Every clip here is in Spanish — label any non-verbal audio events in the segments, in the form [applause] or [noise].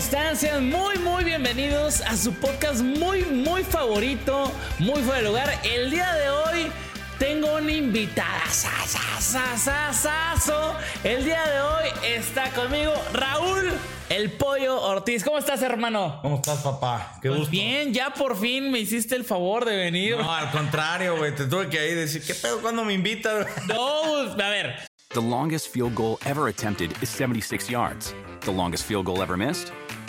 Están? Sean muy, muy bienvenidos a su podcast muy, muy favorito, muy fuera de lugar. El día de hoy tengo una invitada. El día de hoy está conmigo Raúl, el pollo Ortiz. ¿Cómo estás, hermano? ¿Cómo estás, papá? Qué Pues gusto. bien, ya por fin me hiciste el favor de venir. No, al contrario, güey. Te tuve que ahí decir, ¿qué pedo cuando me invitas? [laughs] No, pues, a ver. The longest field goal ever attempted is 76 yards. The longest field goal ever missed?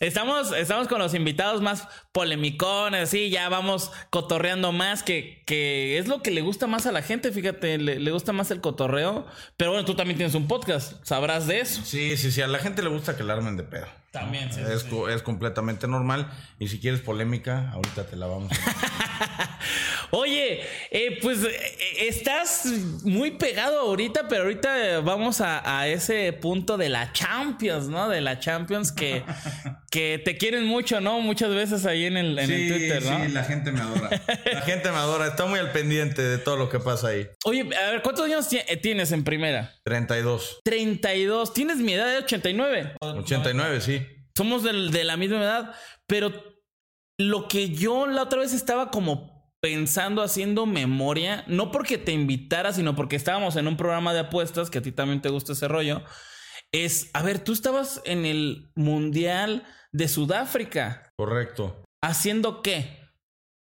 Estamos, estamos con los invitados más polemicones, sí, ya vamos cotorreando más, que, que es lo que le gusta más a la gente, fíjate, le, le gusta más el cotorreo. Pero bueno, tú también tienes un podcast, sabrás de eso. Sí, sí, sí. A la gente le gusta que la armen de pedo. También, sí. Es, co- es completamente normal. Y si quieres polémica, ahorita te la vamos a... [laughs] [laughs] Oye, eh, pues eh, estás muy pegado ahorita, pero ahorita vamos a, a ese punto de la Champions, ¿no? De la Champions que, [laughs] que te quieren mucho, ¿no? Muchas veces ahí en el, en el sí, Twitter, ¿no? sí, la gente me adora. La gente me adora. Está muy al pendiente de todo lo que pasa ahí. Oye, a ver, ¿cuántos años eh, tienes en primera? 32. 32. ¿Tienes mi edad de 89? 89, sí. Somos de la misma edad, pero lo que yo la otra vez estaba como pensando, haciendo memoria, no porque te invitara, sino porque estábamos en un programa de apuestas, que a ti también te gusta ese rollo, es, a ver, tú estabas en el Mundial de Sudáfrica, Correcto. ¿haciendo qué?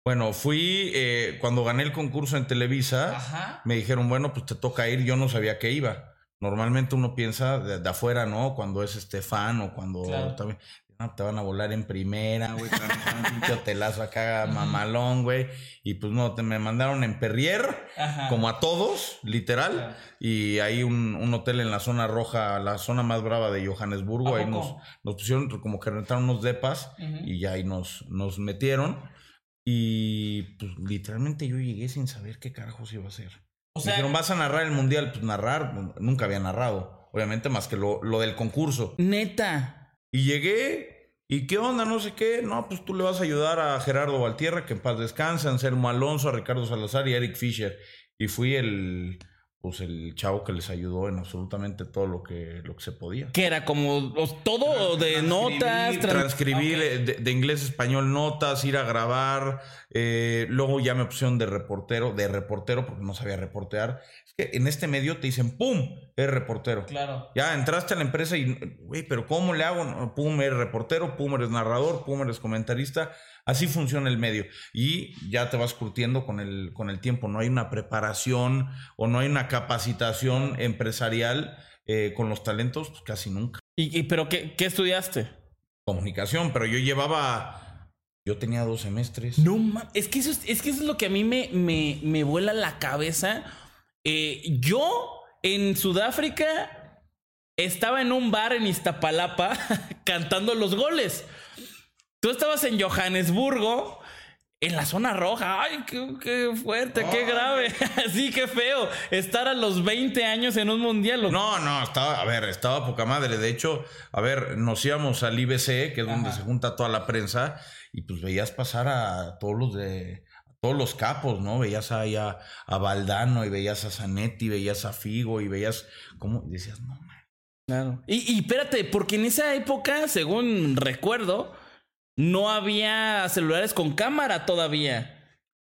Bueno, fui eh, cuando gané el concurso en Televisa. Ajá. me dijeron, bueno, pues te toca ir, yo no sabía que iba. Normalmente uno piensa de, de afuera, ¿no? Cuando es este fan o cuando Claro. también, no, te van a volar en primera, güey, te van a un pinche hotelazo acá [laughs] mamalón, güey. Y pues no, te, me mandaron en Perrier, Ajá. como a todos, literal. Y hay un, un hotel en la zona roja, la zona más brava de Johannesburgo. ¿A Ahí nos, nos pusieron como que rentaron unos depas y ya ahí nos, nos metieron. Y pues literalmente yo llegué sin saber qué carajos iba a hacer. O Me sea, dijeron, ¿vas a narrar el mundial? Pues narrar, nunca había narrado. Obviamente, más que lo, lo del concurso. neta. Y llegué, ¿y qué onda? No sé qué. No, pues tú le vas a ayudar a Gerardo Valtierra, que en paz descanse, a Anselmo Alonso, a Ricardo Salazar y a Eric Fisher. Y fui el, pues el chavo que les ayudó en absolutamente todo lo que, lo que se podía. Que era como todo de notas, Transcribir, de, de inglés español notas, ir a grabar. eh, luego ya me pusieron de reportero, de reportero porque no sabía reportear. Que en este medio te dicen, ¡pum! Eres reportero. Claro. Ya entraste a la empresa y, güey, pero ¿cómo le hago? No, Pum, eres reportero, pum, eres narrador, pum, eres comentarista. Así funciona el medio. Y ya te vas curtiendo con el, con el tiempo. No hay una preparación o no hay una capacitación empresarial eh, con los talentos, pues casi nunca. ¿Y, y pero qué, qué estudiaste? comunicación, pero yo llevaba. Yo tenía dos semestres. No es que eso es, es que eso es lo que a mí me, me, me vuela la cabeza. Eh, yo en Sudáfrica estaba en un bar en Iztapalapa [laughs] cantando los goles. Tú estabas en Johannesburgo. En la zona roja, ay, qué, qué fuerte, qué grave, [laughs] sí, qué feo. Estar a los 20 años en un mundial. No, no, estaba, a ver, estaba poca madre. De hecho, a ver, nos íbamos al IBC, que es donde se junta toda la prensa, y pues veías pasar a todos los de todos los capos, ¿no? Veías ahí a, a Valdano, y veías a Zanetti, veías a Figo, y veías cómo y decías, no, man. Claro. Y, y espérate, porque en esa época, según recuerdo, no había celulares con cámara todavía.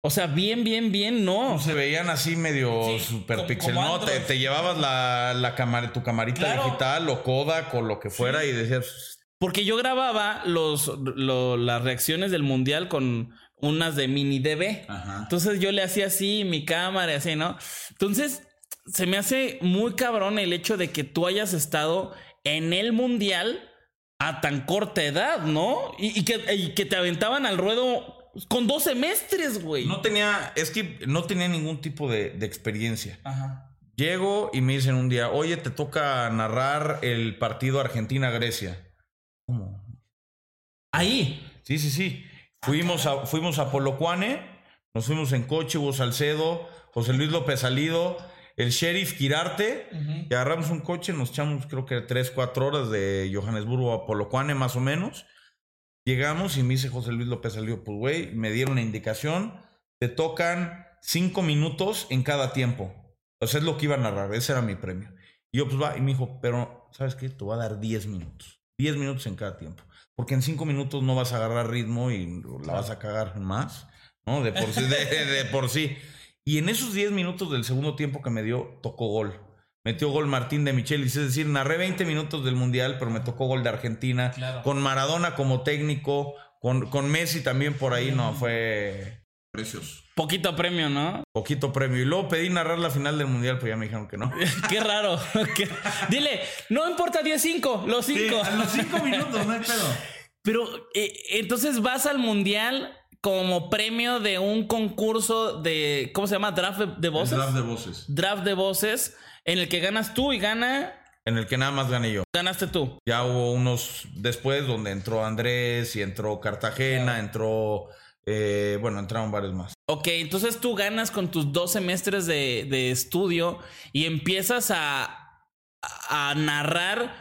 O sea, bien, bien, bien, no. se veían así medio Sí, super pixel, ¿no? Te, llevabas la, la cámara, tu camarita Claro. digital o Kodak o lo que fuera y decías, Porque yo grababa los, lo- las reacciones del mundial con unas de mini DB. Ajá. Entonces yo le hacía así mi cámara y así, ¿no? Entonces se me hace muy cabrón el hecho de que tú hayas estado en el mundial a tan corta edad, ¿no? Y, y que, y que te aventaban al ruedo con dos semestres, güey. no tenía, es que no tenía ningún tipo de, de experiencia. Ajá. Llego y me dicen un día, oye, te toca narrar el partido Argentina-Grecia. ¿Cómo? Ahí. Sí, sí, sí. Fuimos a, fuimos a Polocuane, nos fuimos en coche, Hugo Salcedo, José Luis López Salido, el sheriff Quirarte, y agarramos un coche, nos echamos creo que 3, 4 horas de Johannesburgo a Polocuane más o menos. Llegamos y me dice José Luis López Salido, pues güey, me dieron la indicación, te tocan 5 minutos en cada tiempo. O sea, es lo que iba a narrar, ese era mi premio. Y yo pues va, y me dijo, pero ¿sabes qué? Te voy a dar 10 minutos. 10 minutos en cada tiempo. Porque en 5 minutos no vas a agarrar ritmo y la vas a cagar más, ¿no? De por sí. de- [laughs] de por sí. Y en esos 10 minutos del segundo tiempo que me dio, tocó gol. Metió gol Martín de Michelis, es decir, narré 20 minutos del Mundial, pero me tocó gol de Argentina. Claro. Con Maradona como técnico, con, con Messi también por ahí, no, fue precioso. Poquito premio, ¿no? Poquito premio. Y luego pedí narrar la final del Mundial, pues ya me dijeron que no. [laughs] Qué raro. [laughs] Qué- Dile, no importa 10-5, los 5. los 5 minutos, no hay pedo. [laughs] Pero eh, entonces vas al mundial como premio de un concurso de. ¿Cómo se llama? Draft de, de voces. Draft de voces. Draft de voces. En el que ganas tú y gana. En el que nada más gané yo. Ganaste tú. Ya hubo unos después donde entró Andrés y entró Cartagena, entró. Eh, bueno, entraron varios más. Ok, entonces tú ganas con tus dos semestres de, de estudio y empiezas a, a narrar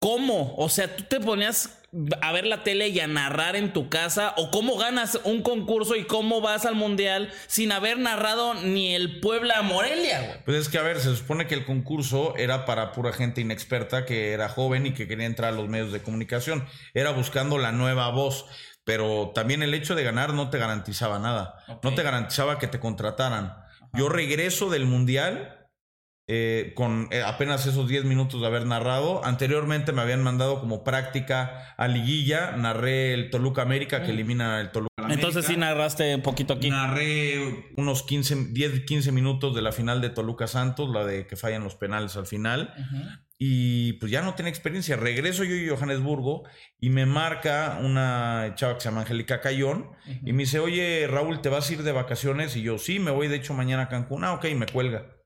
cómo. O sea, tú te ponías a ver la tele y a narrar en tu casa o cómo ganas un concurso y cómo vas al mundial sin haber narrado ni el Puebla Morelia, güey. Pues es que, a ver, se supone que el concurso era para pura gente inexperta que era joven y que quería entrar a los medios de comunicación. Era buscando la nueva voz. Pero también el hecho de ganar no te garantizaba nada. No te garantizaba que te contrataran. Yo regreso del mundial eh, con eh, apenas esos 10 minutos de haber narrado. Anteriormente me habían mandado como práctica a Liguilla. Narré el Toluca América que elimina el Toluca América. Entonces sí narraste un poquito aquí. Narré unos 15, 10, 15 minutos de la final de Toluca Santos, la de que fallan los penales al final. Y pues ya no tenía experiencia. Regreso yo a Johannesburgo y me marca una chava que se llama Angélica Cayón y me dice, oye Raúl, ¿te vas a ir de vacaciones? Y yo, sí, me voy de hecho mañana a Cancún. Ah, ok, me cuelga.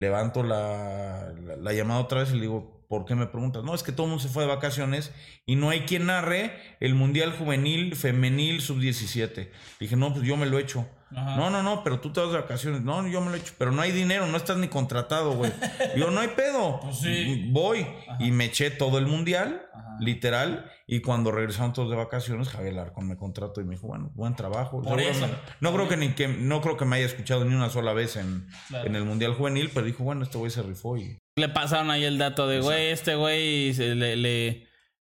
Levanto la, la, la llamada otra vez y le digo, ¿por qué me preguntas? No, es que todo el mundo se fue de vacaciones y no hay quien narre el Mundial Juvenil Femenil Sub-17. Dije, no, pues yo me lo he hecho. Ajá. No, no, no, pero tú te vas de vacaciones. No, yo me lo he hecho. Pero no hay dinero, no estás ni contratado, güey. [laughs] Digo, no hay pedo. Pues sí. Voy. Y me eché todo el mundial, Ajá. literal. Y cuando regresaron todos de vacaciones, Javier Larcón me contrató y me dijo, bueno, buen trabajo. Por Seguro eso. No, no creo que ni que no creo que me haya escuchado ni una sola vez en, Claro. en el mundial juvenil, pero dijo, bueno, este güey se rifó y. Le pasaron ahí el dato de, güey, este güey se le, le-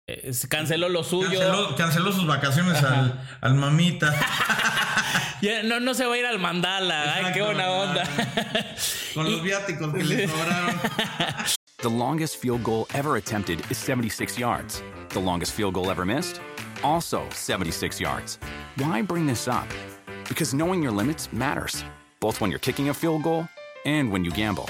eh, se canceló lo suyo. Canceló, canceló sus vacaciones al, al mamita. [laughs] Ya, no, no se va a ir al mandala. Ay, qué buena onda. Con los viáticos que le [laughs] sobraron. The longest field goal ever attempted is 76 yards. The longest field goal ever missed? Also 76 yards. Why bring this up? Because knowing your limits matters, both when you're kicking a field goal and when you gamble.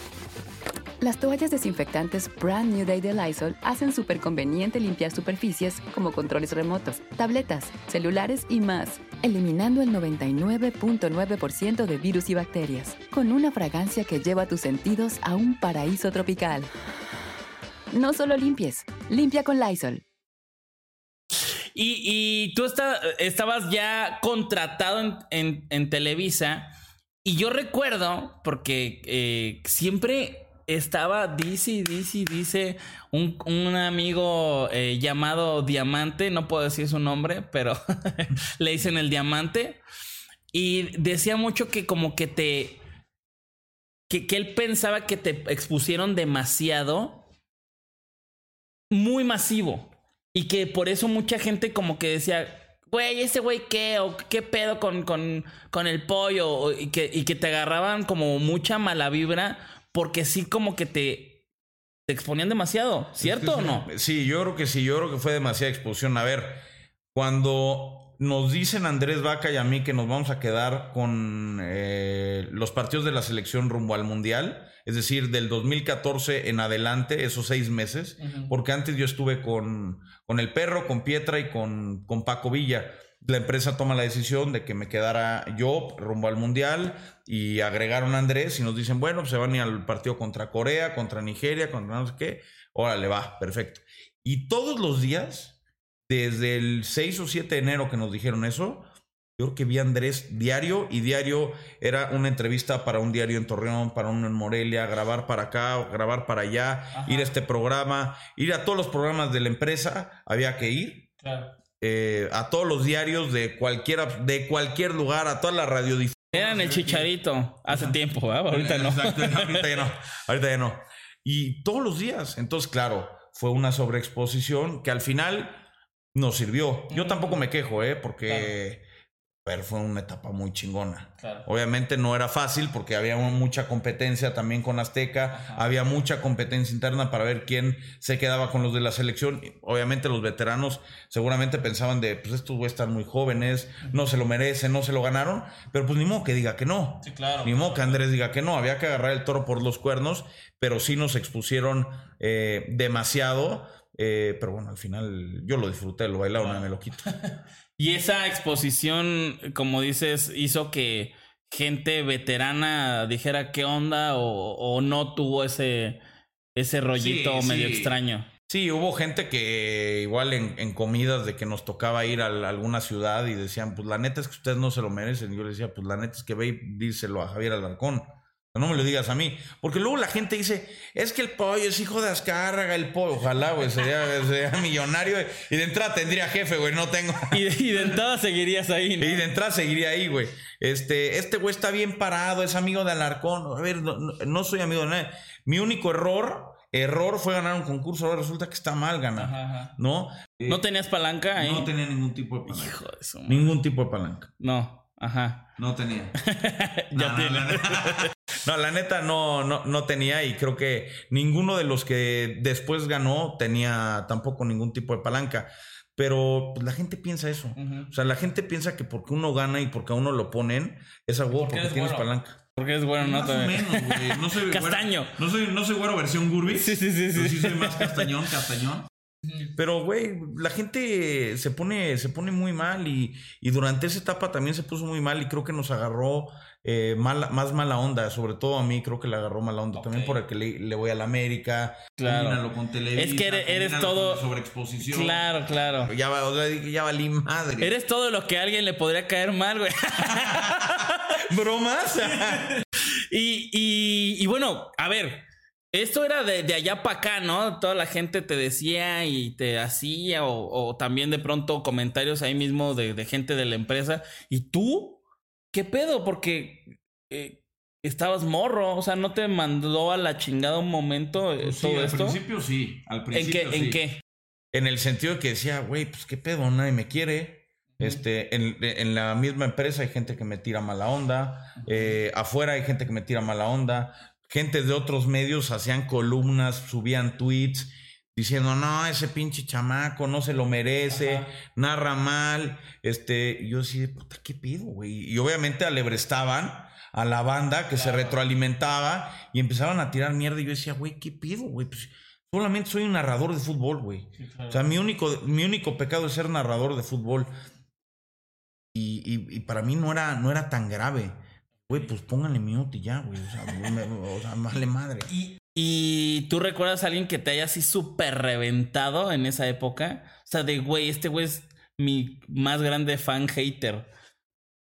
Las toallas desinfectantes Brand New Day de Lysol hacen súper conveniente limpiar superficies como controles remotos, tabletas, celulares y más, eliminando el 99.9% de virus y bacterias, con una fragancia que lleva tus sentidos a un paraíso tropical. No solo limpies, limpia con Lysol. Y, y tú estabas ya contratado en Televisa. Y yo recuerdo, porque eh, siempre estaba, dice, dice, dice un, un amigo eh, llamado Diamante, no puedo decir su nombre, pero [laughs] le dicen el Diamante. Y decía mucho que como que te... Que, que él pensaba que te expusieron demasiado muy masivo. Y que por eso mucha gente como que decía, güey, ese güey qué, o qué pedo con, con, con el pollo, y, que, y que te agarraban como mucha mala vibra, porque sí como que te, te exponían demasiado, ¿cierto o no? Sí, yo creo que sí, yo creo que fue demasiada exposición. A ver, cuando nos dicen Andrés Vaca y a mí que nos vamos a quedar con eh, los partidos de la selección rumbo al Mundial, es decir, del 2014 en adelante, esos seis meses, porque antes yo estuve con, con el perro, con Pietra y con, con Paco Villa. La empresa toma la decisión de que me quedara yo rumbo al Mundial y agregaron a Andrés y nos dicen, bueno, pues se van a ir al partido contra Corea, contra Nigeria, contra no sé qué. Órale, va, perfecto. Y todos los días, desde el 6 o 7 de enero que nos dijeron eso, yo creo que vi a Andrés diario y diario era una entrevista para un diario en Torreón, para uno en Morelia, grabar para acá, grabar para allá, ir a este programa, ir a todos los programas de la empresa, había que ir eh, a todos los diarios de cualquiera, de cualquier lugar, a toda la radiodifusión. Eran el chicharito hace tiempo, ¿verdad? ahorita no. Exacto, ahorita ya no. [laughs] Ahorita ya no. Y todos los días. Entonces, claro, fue una sobreexposición que al final nos sirvió. Yo tampoco me quejo, ¿eh? Porque pero fue una etapa muy chingona. Claro. Obviamente no era fácil porque había mucha competencia también con Azteca, había mucha competencia interna para ver quién se quedaba con los de la selección. Obviamente los veteranos seguramente pensaban de, pues estos güeyes están muy jóvenes, no se lo merecen, no se lo ganaron, pero pues ni modo que diga que no. Sí, claro. Ni modo que Andrés diga que no, había que agarrar el toro por los cuernos, pero sí nos expusieron eh, demasiado. eh, pero bueno, al final yo lo disfruté, lo bailaron, me lo quito. [laughs] Y esa exposición, como dices, hizo que gente veterana dijera qué onda o, o no tuvo ese, ese rollito Sí, medio sí. extraño. Sí, hubo gente que igual en, en comidas de que nos tocaba ir a, la- alguna ciudad y decían, pues la neta es que ustedes no se lo merecen. Y yo les decía, pues la neta es que ve y díselo a Javier Alarcón. No me lo digas a mí. Porque luego la gente dice, es que el pollo es hijo de Azcárraga, el pollo. Ojalá, güey, sería, [laughs] sería millonario. Y de entrada tendría jefe, güey, no tengo. [laughs] Y, y de entrada seguirías ahí, ¿no? Y de entrada seguiría ahí, güey. Este, este güey está bien parado, es amigo de Alarcón. A ver, no, no- soy amigo de nadie. Mi único error, error fue ganar un concurso. Ahora resulta que está mal ganar. Ajá, ajá. ¿No? Eh, ¿No tenías palanca ahí? no tenía ningún tipo de palanca. Hijo de su madre. Ningún tipo de palanca. No, ajá. No tenía. [laughs] Ya no, tiene. No, la- [laughs] no, la neta no, no, no tenía y creo que ninguno de los que después ganó tenía tampoco ningún tipo de palanca. Pero pues, la gente piensa eso. O sea, la gente piensa que porque uno gana y porque a uno lo ponen, es a huevo Porque tienes bueno. palanca. Porque es bueno, ¿no? Más o menos, güey. No soy [laughs] güero- Castaño. no soy, no soy güero versión Gurby. Sí, sí, sí, Pero sí. sí soy más castañón, castañón. Pero, güey, la gente se pone, se pone muy mal y, y durante esa etapa también se puso muy mal y creo que nos agarró eh, mala- más mala onda, sobre todo a mí creo que le agarró mala onda, también por el que le, le voy a la América, Claro. con Televisa, Es que eres- eres todo- sobreexposición. Claro, claro. Ya, o sea, ya valí madre. Eres todo lo que a alguien le podría caer mal, güey. [laughs] bromas? [laughs] Y, y, y bueno, a ver, esto era de, de allá para acá, ¿no? Toda la gente te decía y te hacía, o, o también de pronto comentarios ahí mismo de, de gente de la empresa. ¿Y tú? ¿Qué pedo? Porque eh, estabas morro, o sea, ¿no te mandó a la chingada un momento eh, Sí, todo al esto? principio sí, al ¿En principio qué? ¿En sí. qué? En el sentido de que decía, güey, pues qué pedo, nadie me quiere. Este, en, en la misma empresa hay gente que me tira mala onda. eh, afuera hay gente que me tira mala onda. Gente de otros medios hacían columnas, subían tweets diciendo, no, ese pinche chamaco no se lo merece, narra mal. Este, y yo decía, puta, ¿qué pido, güey? Y obviamente alebrestaban a la banda que se retroalimentaba y empezaban a tirar mierda. Y yo decía, güey, ¿qué pido, güey? Pues solamente soy un narrador de fútbol, güey. O sea, mi único, mi único pecado es ser narrador de fútbol. Y, y- y para mí no era, no era tan grave. Güey, pues pónganle mute y ya, güey. O sea, me- o sea, vale madre. ¿Y tú recuerdas a alguien que te haya así súper reventado en esa época? O sea, de güey, este güey es mi más grande fan hater.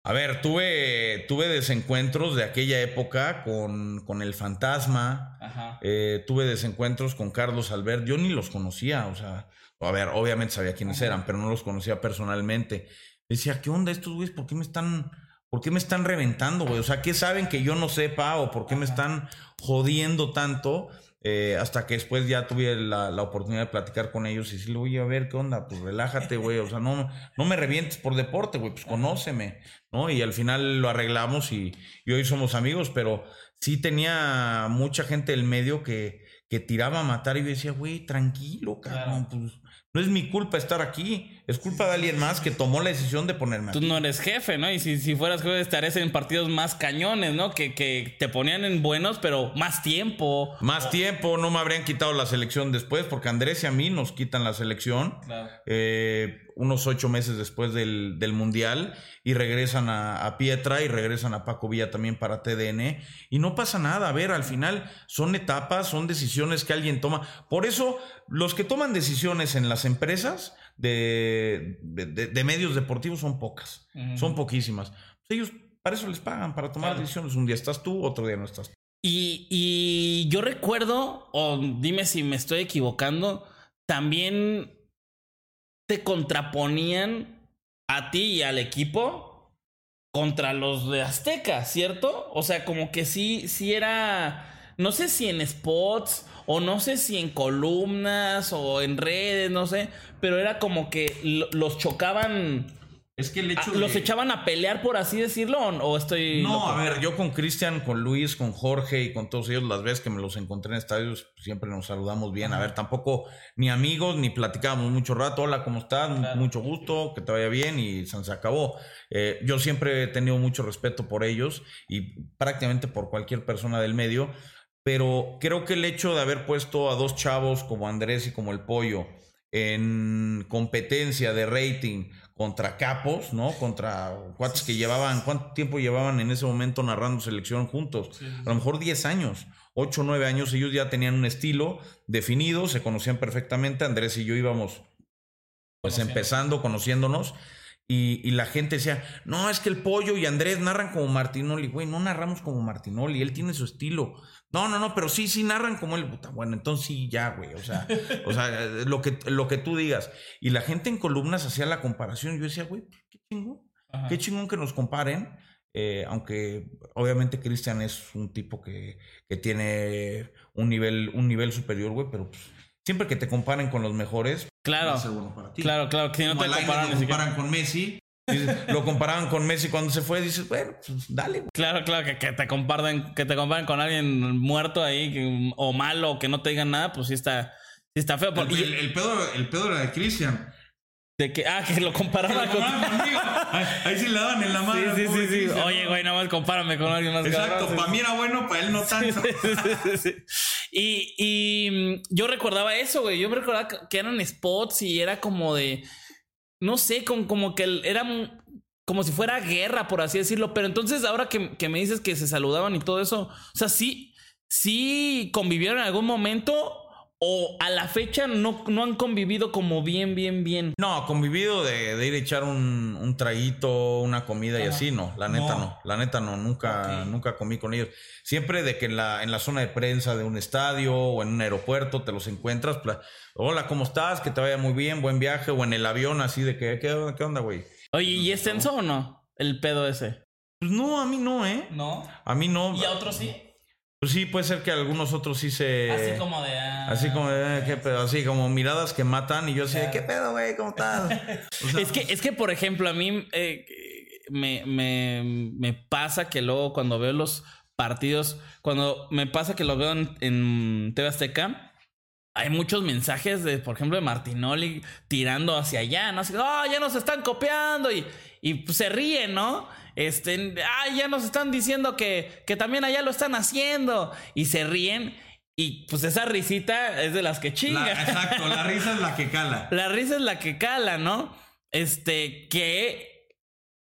A ver, tuve, tuve desencuentros de aquella época con, con el fantasma. Ajá. Eh, tuve desencuentros con Carlos Albert. Yo ni los conocía, o sea, a ver, obviamente sabía quiénes eran, pero no los conocía personalmente. Decía, ¿qué onda estos güeyes? ¿Por qué me están, por qué me están reventando, güey? O sea, ¿qué saben que yo no sepa o por qué me están jodiendo tanto? Eh, hasta que después ya tuve la, la oportunidad de platicar con ellos y decirle, oye, a ver, ¿qué onda? Pues relájate, güey. O sea, no, no me revientes por deporte, güey. Pues conóceme, ¿no? Y al final lo arreglamos y, y hoy somos amigos, pero sí tenía mucha gente del medio que, que tiraba a matar y yo decía, güey, tranquilo, cabrón. Pues no es mi culpa estar aquí. Es culpa de alguien más que tomó la decisión de ponerme Tú aquí. no eres jefe, ¿no? Y si, si fueras jefe estarías en partidos más cañones, ¿no? Que, que te ponían en buenos, pero más tiempo. Más tiempo, no me habrían quitado la selección después, porque Andrés y a mí nos quitan la selección. Claro. eh, unos ocho meses después del, del Mundial y regresan a, a Pietra y regresan a Paco Villa también para TDN y no pasa nada, a ver, al final son etapas, son decisiones que alguien toma. Por eso los que toman decisiones en las empresas de, de- medios deportivos son pocas, son poquísimas. Pues ellos para eso les pagan, para tomar Claro. decisiones. Un día estás tú, otro día no estás. Y, y yo recuerdo, o dime si me estoy equivocando, también te contraponían a ti y al equipo contra los de Azteca, ¿cierto? O sea, como que sí, sí era, no sé si en spots o no sé si en columnas o en redes, no sé, pero era como que lo- los chocaban, Es que el ah, los echaban a pelear, por así decirlo, o, estoy... No, loco? a ver, yo con Cristian, con Luis, con Jorge y con todos ellos, las veces que me los encontré en estadios, siempre nos saludamos bien. A ver, tampoco ni amigos ni platicábamos mucho rato. Hola, ¿cómo estás? Claro. Mucho gusto, que te vaya bien y se acabó. Eh, yo siempre he tenido mucho respeto por ellos y prácticamente por cualquier persona del medio, pero creo que el hecho de haber puesto a dos chavos como Andrés y como el Pollo en competencia de rating contra capos, ¿no? Contra cuates que llevaban, ¿cuánto tiempo llevaban en ese momento narrando selección juntos? A lo mejor 10 años, 8 o 9 años, ellos ya tenían un estilo definido, se conocían perfectamente, Andrés y yo íbamos pues Conociendo. empezando, conociéndonos. Y, y la gente decía, no, es que el pollo y Andrés narran como Martinoli. Güey, no narramos como Martinoli, él tiene su estilo. No, no, no, pero sí, sí narran como él. Puta, bueno, entonces sí, ya, güey. O sea, [laughs] o sea, lo que, lo que tú digas. Y la gente en columnas hacía la comparación. Yo decía, güey, qué chingón. Ajá. Qué chingón que nos comparen. eh, aunque obviamente Cristian es un tipo que, que tiene un nivel, un nivel superior, güey, pero pues, siempre que te comparen con los mejores, Claro, va a ser bueno para ti. claro, claro, que si no Como te comparan lo comparan con Messi. lo comparaban con Messi cuando se fue. Dices, bueno, pues dale, güey. Claro, claro, que, que te comparen, que te comparen con alguien muerto ahí que- o malo que no te digan nada, pues sí está, sí está feo. El, pedo, el pedo era de Cristian. De que, ah, que lo comparaban con. Ahí, sí le daban en la Sí, mano. sí, sí, sí. Oye, güey, nada más compárame con alguien más Exacto, para mí era bueno, para él no tanto. [laughs] Sí. Y, y mm, yo recordaba eso, güey. Yo me recordaba que- eran spots y era como de. No sé, como, como que era como si fuera guerra, por así decirlo. Pero entonces, ahora que, que me dices que se saludaban y todo eso, o sea, sí, sí convivieron en algún momento o a la fecha no, no han convivido como bien, bien, bien. No, convivido de, de ir a echar un, un traguito, una comida y así, no, la neta no, la neta no, nunca, nunca comí con ellos. Siempre de que en la, en la zona de prensa de un estadio o en un aeropuerto te los encuentras, pla- hola, ¿cómo estás? Que te vaya muy bien, buen viaje, o en el avión así de que, ¿qué, onda- qué onda, güey? Oye, ¿y es tenso o no? El pedo ese. Pues no, a mí no, ¿eh? No. A mí no. ¿Y a otros sí? Pues sí, puede ser que algunos otros sí se. Así como de. ah, Así como, eh, ¿qué pedo? Así como miradas que matan y yo así, de. ¿qué pedo, güey? ¿Cómo estás? [laughs] O sea, Es que, es que, por ejemplo, a mí eh, me, me, me pasa que luego cuando veo los partidos, cuando me pasa que lo veo en, en TV Azteca, hay muchos mensajes de, por ejemplo, de Martinoli tirando hacia allá, ¿no? Así, oh, ya nos están copiando y, y pues, se ríen, ¿no? Este, ah, ya nos están diciendo que, que también allá lo están haciendo y se ríen. Y pues esa risita es de las que chinga. la- exacto, la risa es la que cala. [laughs] La risa es la que cala, ¿no? Este, que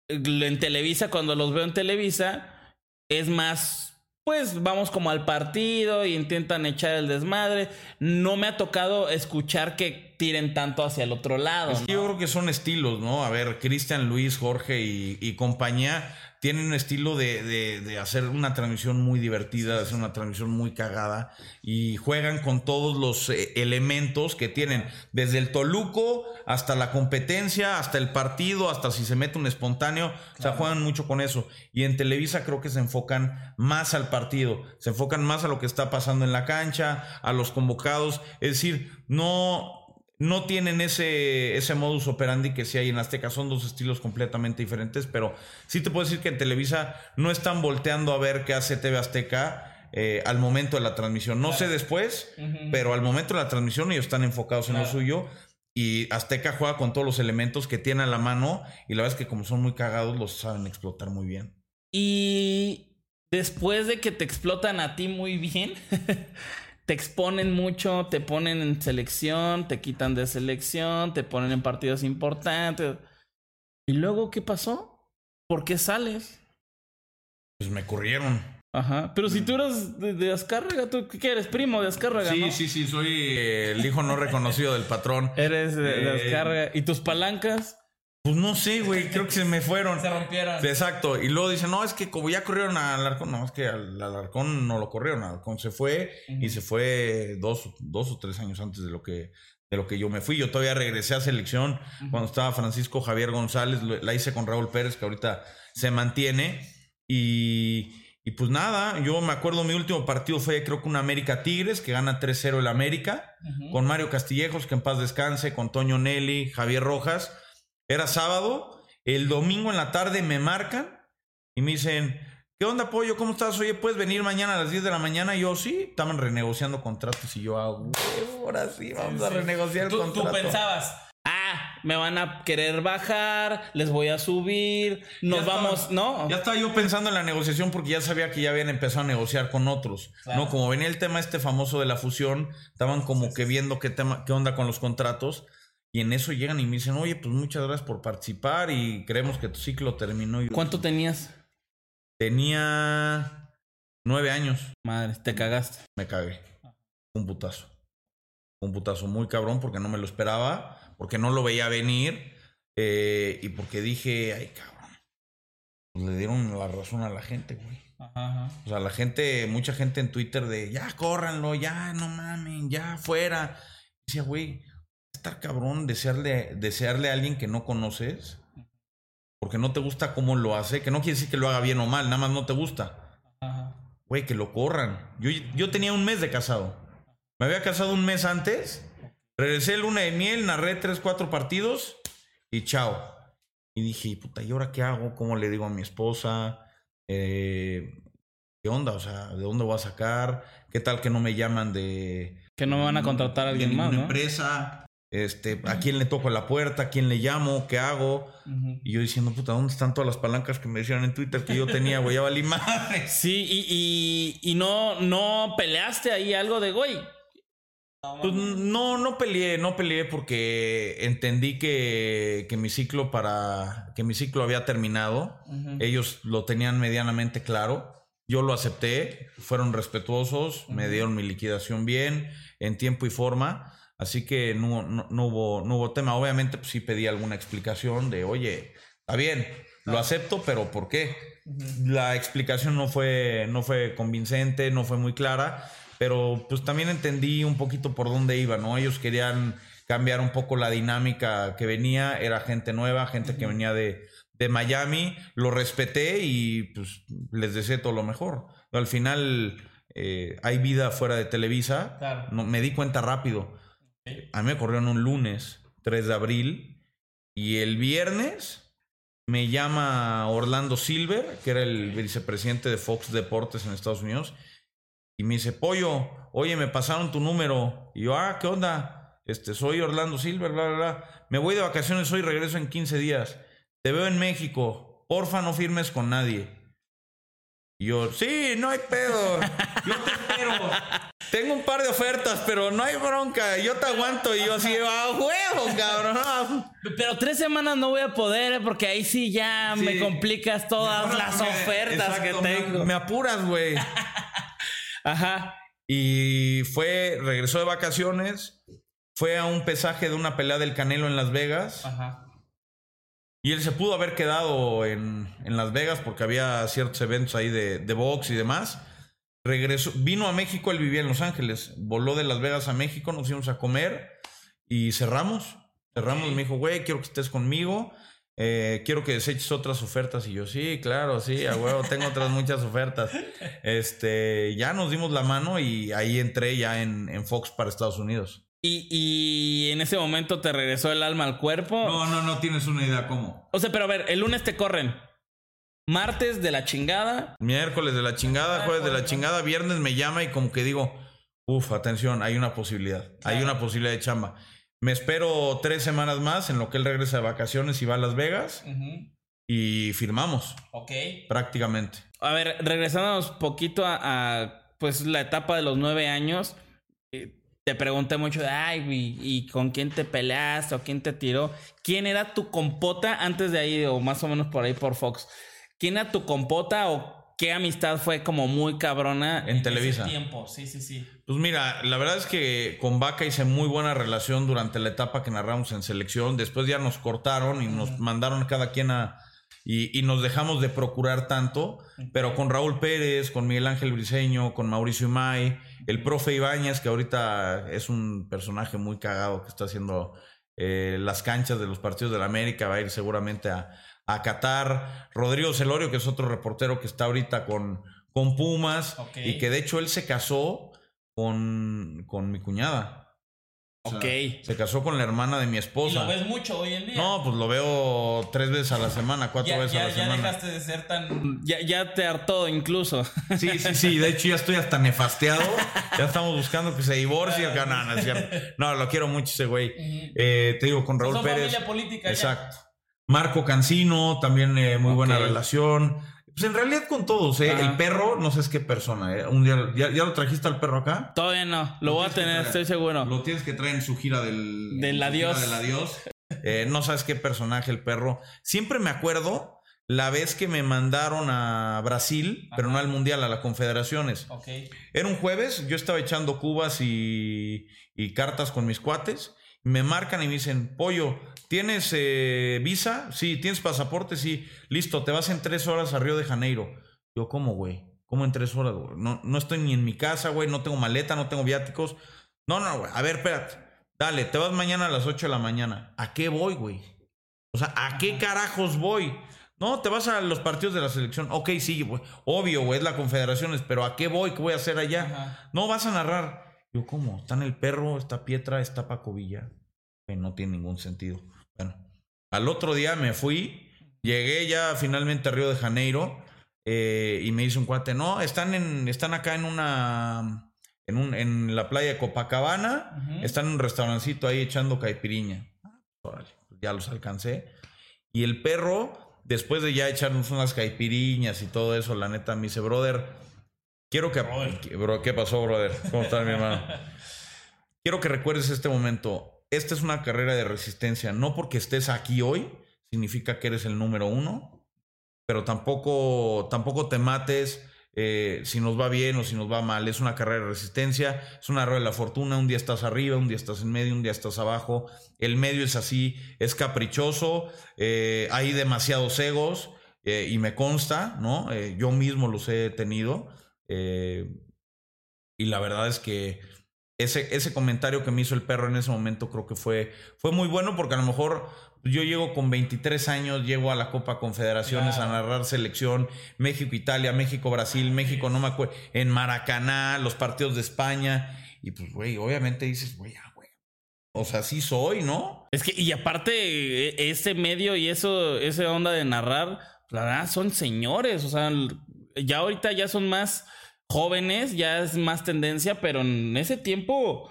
en Televisa, cuando los veo en Televisa, es más, pues vamos como al partido y intentan echar el desmadre. No me ha tocado escuchar que tiren tanto hacia el otro lado. Es que Yo creo que son estilos, ¿no? A ver, Cristian, Luis, Jorge y, y compañía tienen un estilo de, de- de hacer una transmisión muy divertida, de hacer una transmisión muy cagada y juegan con todos los eh, elementos que tienen, desde el Toluco hasta la competencia, hasta el partido, hasta si se mete un espontáneo, o sea, juegan mucho con eso. Y en Televisa creo que se enfocan más al partido, se enfocan más a lo que está pasando en la cancha, a los convocados, es decir, no no tienen ese, ese modus operandi que sí hay en Azteca. Son dos estilos completamente diferentes, pero sí te puedo decir que en Televisa no están volteando a ver qué hace TV Azteca eh, al momento de la transmisión. No sé después, pero al momento de la transmisión ellos están enfocados en lo suyo. Y Azteca juega con todos los elementos que tiene a la mano. Y la verdad es que como son muy cagados, los saben explotar muy bien. Y después de que te explotan a ti muy bien, [laughs] te exponen mucho, te ponen en selección, te quitan de selección, te ponen en partidos importantes. ¿Y luego qué pasó? ¿Por qué sales? Pues me corrieron. Ajá. Pero si tú eres de, de Azcárraga, ¿tú qué eres? Primo de Azcárraga, Sí, ¿no? sí, sí, soy eh, el hijo no reconocido del patrón. Eres de, de Eh, Azcárraga. ¿Y tus palancas? Pues no sé, güey, creo que se me fueron. rompieron. Exacto. Y luego dicen, no, es que como ya corrieron al Alarcón, no, es que al Alarcón no lo corrieron, al Alarcón se fue y se fue dos, dos o tres años antes de lo que de lo que yo me fui. Yo todavía regresé a selección cuando estaba Francisco Javier González, la hice con Raúl Pérez, que ahorita se mantiene. Y, y pues nada, yo me acuerdo mi último partido fue creo que un América Tigres, que gana 3-0 el América, con Mario Castillejos, que en paz descanse, con Toño Nelly, Javier Rojas. Era sábado, el domingo en la tarde me marcan y me dicen, ¿qué onda, pollo? ¿Cómo estás? Oye, ¿puedes venir mañana a las 10 de la mañana? Y yo, sí, estaban renegociando contratos y yo, ah, huevo, ahora sí, vamos a renegociar el Tú, tú pensabas, ah, me van a querer bajar, les voy a subir, nos Ya estaba- vamos, ¿no? Ya estaba yo pensando en la negociación porque ya sabía que ya habían empezado a negociar con otros. Claro. No, como venía el tema este famoso de la fusión, estaban como que viendo qué tema, qué onda con los contratos. Y en eso llegan y me dicen, oye, pues muchas gracias por participar y creemos que tu ciclo terminó. Y ¿Cuánto tenías? tenía nueve años. Madre, te cagaste. Me cagué. Un putazo. Un putazo muy cabrón porque no me lo esperaba, porque no lo veía venir eh, y porque dije, ay, cabrón. Pues le dieron la razón a la gente, güey. O sea, la gente, mucha gente en Twitter de, ya, córranlo, ya, no mamen, ya, fuera. Decía, güey, estar cabrón desearle, desearle a alguien que no conoces porque no te gusta cómo lo hace, que no quiere decir que lo haga bien o mal, nada más no te gusta. Güey, que lo corran. Yo, yo tenía un mes de casado. Me había casado un mes antes. Regresé el luna de miel, narré tres, cuatro partidos y chao. Y dije, puta, ¿y ahora qué hago? ¿Cómo le digo a mi esposa? Eh, ¿Qué onda? O sea, ¿de dónde voy a sacar? ¿Qué tal que no me llaman de... Que no me van a contratar a de alguien más, ninguna ¿no? empresa? Este, ¿A quién le toco la puerta? ¿A quién le llamo? ¿Qué hago? Y yo diciendo, puta, ¿dónde están todas las palancas que me decían en Twitter que yo tenía, güey? Ya valí madres. [laughs] Sí, y, y, y no, no peleaste ahí algo de, güey. Pues no, no peleé, no peleé porque entendí que, que mi ciclo para. que mi ciclo había terminado. Ellos lo tenían medianamente claro. Yo lo acepté, fueron respetuosos, me dieron mi liquidación bien, en tiempo y forma. Así que no, no, no hubo, no hubo tema. Obviamente, pues sí pedí alguna explicación de, oye, está bien, lo acepto, pero ¿por qué? La explicación no fue, no fue convincente, no fue muy clara, pero pues también entendí un poquito por dónde iba, ¿no? Ellos querían cambiar un poco la dinámica que venía, era gente nueva, gente que venía de, de Miami, lo respeté y pues les deseé todo lo mejor. Al final eh, hay vida fuera de Televisa, Claro. no, me di cuenta rápido. A mí me corrieron un lunes, 3 de abril, y el viernes me llama Orlando Silver, que era el vicepresidente de Fox Deportes en Estados Unidos, y me dice, Pollo, oye, me pasaron tu número. Y yo, ah, ¿qué onda? Este, soy Orlando Silver, bla, bla, bla. Me voy de vacaciones hoy, regreso en 15 días. Te veo en México. Porfa, no firmes con nadie. Y yo, sí, no hay pedo. Yo te espero. [laughs] Tengo un par de ofertas, pero no hay bronca. Yo te aguanto. Y yo así, a huevo, cabrón. Pero tres semanas no voy a poder, ¿eh? porque ahí sí ya Sí. me complicas todas las ofertas Exacto, que me- tengo. Me apuras, güey. [laughs] Ajá. Y fue, regresó de vacaciones, fue a un pesaje de una pelea del Canelo en Las Vegas. Ajá. Y él se pudo haber quedado en, en Las Vegas porque había ciertos eventos ahí de, de box y demás. Regresó, vino a México, él vivía en Los Ángeles. Voló de Las Vegas a México, nos fuimos a comer y cerramos. Cerramos, me dijo, güey, quiero que estés conmigo. eh, quiero que deseches otras ofertas. Y yo, sí, claro, sí, a huevo, tengo otras muchas ofertas. [laughs] Este, ya nos dimos la mano y ahí entré ya en, en Fox para Estados Unidos. Y, y en ese momento te regresó el alma al cuerpo. no, no tienes una idea cómo. O sea, pero a ver, el lunes te corren. Martes de la chingada. Miércoles de la chingada, jueves de la chingada, viernes me llama y como que digo, uff, atención, hay una posibilidad, hay una posibilidad de chamba. Me espero tres semanas más en lo que él regresa de vacaciones y va a Las Vegas y firmamos Ok. prácticamente. A ver, regresándonos poquito a, a, pues la etapa de los nueve años. eh, Te pregunté mucho de, ay, güey, ¿y con quién te peleaste o quién te tiró? ¿Quién era tu compota antes de ahí o más o menos por ahí por Fox? ¿Quién era tu compota o qué amistad fue como muy cabrona En Televisa. ese tiempo? Sí, sí, sí. Pues mira, la verdad es que con Vaca hice muy buena relación durante la etapa que narramos en selección. Después ya nos cortaron y nos mandaron cada quien a... Y, y nos dejamos de procurar tanto, pero con Raúl Pérez, con Miguel Ángel Briseño, con Mauricio Imay, el profe Ibáñez, que ahorita es un personaje muy cagado que está haciendo eh, las canchas de los partidos de la América, va a ir seguramente a, a Qatar. Rodrigo Celorio, que es otro reportero que está ahorita con, con Pumas, y que de hecho él se casó con, con mi cuñada. O sea, Ok. Se casó con la hermana de mi ¿Y esposa. lo ves mucho hoy en día? No, pues lo veo tres veces a la semana, cuatro ya, veces ya, a la ya semana. dejaste de ser tan... Ya, ya te hartó incluso. Sí, sí, sí. De hecho, ya estoy hasta nefasteado. Ya estamos buscando que se divorcie. No, no, no, lo quiero mucho ese güey. Eh, te digo, con Raúl Pérez. familia política ya. Exacto. Marco Cancino, también eh, muy buena relación. Pues en realidad con todos, ¿eh? El perro, no sé es qué persona, ¿eh? Un día, ¿ya, ya lo trajiste al perro acá? Todavía no. Lo voy a tener, estoy seguro. Lo tienes que traer en su gira del... Del adiós. gira Del adiós. Eh, no sabes qué personaje el perro. Siempre me acuerdo la vez que me mandaron a Brasil, pero no al Mundial, a las Confederaciones. Ok. Era un jueves, yo estaba echando cubas y, y cartas con mis cuates. Me marcan y me dicen, pollo, ¿tienes eh, visa? Sí, ¿tienes pasaporte? Sí, listo, te vas en tres horas a Río de Janeiro. Yo, ¿cómo, güey? ¿Cómo en tres horas, güey? No, no estoy ni en mi casa, güey, no tengo maleta, no tengo viáticos. No, no, güey, a ver, espérate. Dale, te vas mañana a las 8 de la mañana. ¿A qué voy, güey? O sea, ¿a qué carajos voy? No, te vas a los partidos de la selección. Ok, sí, güey. Obvio, güey, es la Confederaciones, pero ¿a qué voy? ¿Qué voy a hacer allá? Ajá. No, vas a narrar. Yo, ¿cómo? Está en el perro, está Pietra, está Paco Villa. Que no tiene ningún sentido. Bueno, al otro día me fui, llegué ya finalmente a Río de Janeiro eh, y me dice un cuate, no, están, en, están acá en una, en, un, en la playa de Copacabana, están en un restaurancito ahí echando caipiriña. Órale, pues ya los alcancé. Y el perro, después de ya echarnos unas caipiriñas y todo eso, la neta me dice, brother, quiero que... que- bro, ¿Qué pasó, brother? ¿Cómo estás, mi hermano? [laughs] Quiero que recuerdes este momento. Esta es una carrera de resistencia. No porque estés aquí hoy significa que eres el número uno, pero tampoco, tampoco te mates eh, si nos va bien o si nos va mal. Es una carrera de resistencia, es una rueda de la fortuna. Un día estás arriba, un día estás en medio, un día estás abajo. El medio es así, es caprichoso, eh, hay demasiados egos eh, y me consta, ¿no? Yo mismo los he tenido. Eh, y la verdad es que ese, ese comentario que me hizo el perro en ese momento creo que fue, fue muy bueno porque a lo mejor Yo llego con 23 años, llego a la Copa Confederaciones a narrar selección, México-Italia, México-Brasil, México, no me acuerdo, en Maracaná, los partidos de España. Y pues, güey, obviamente dices, güey, ah, güey. O sea, sí soy, ¿no? Es que, y aparte, e- ese medio y eso, esa onda de narrar, la verdad, son señores. O sea, ya ahorita ya son más jóvenes, ya es más tendencia, pero en ese tiempo,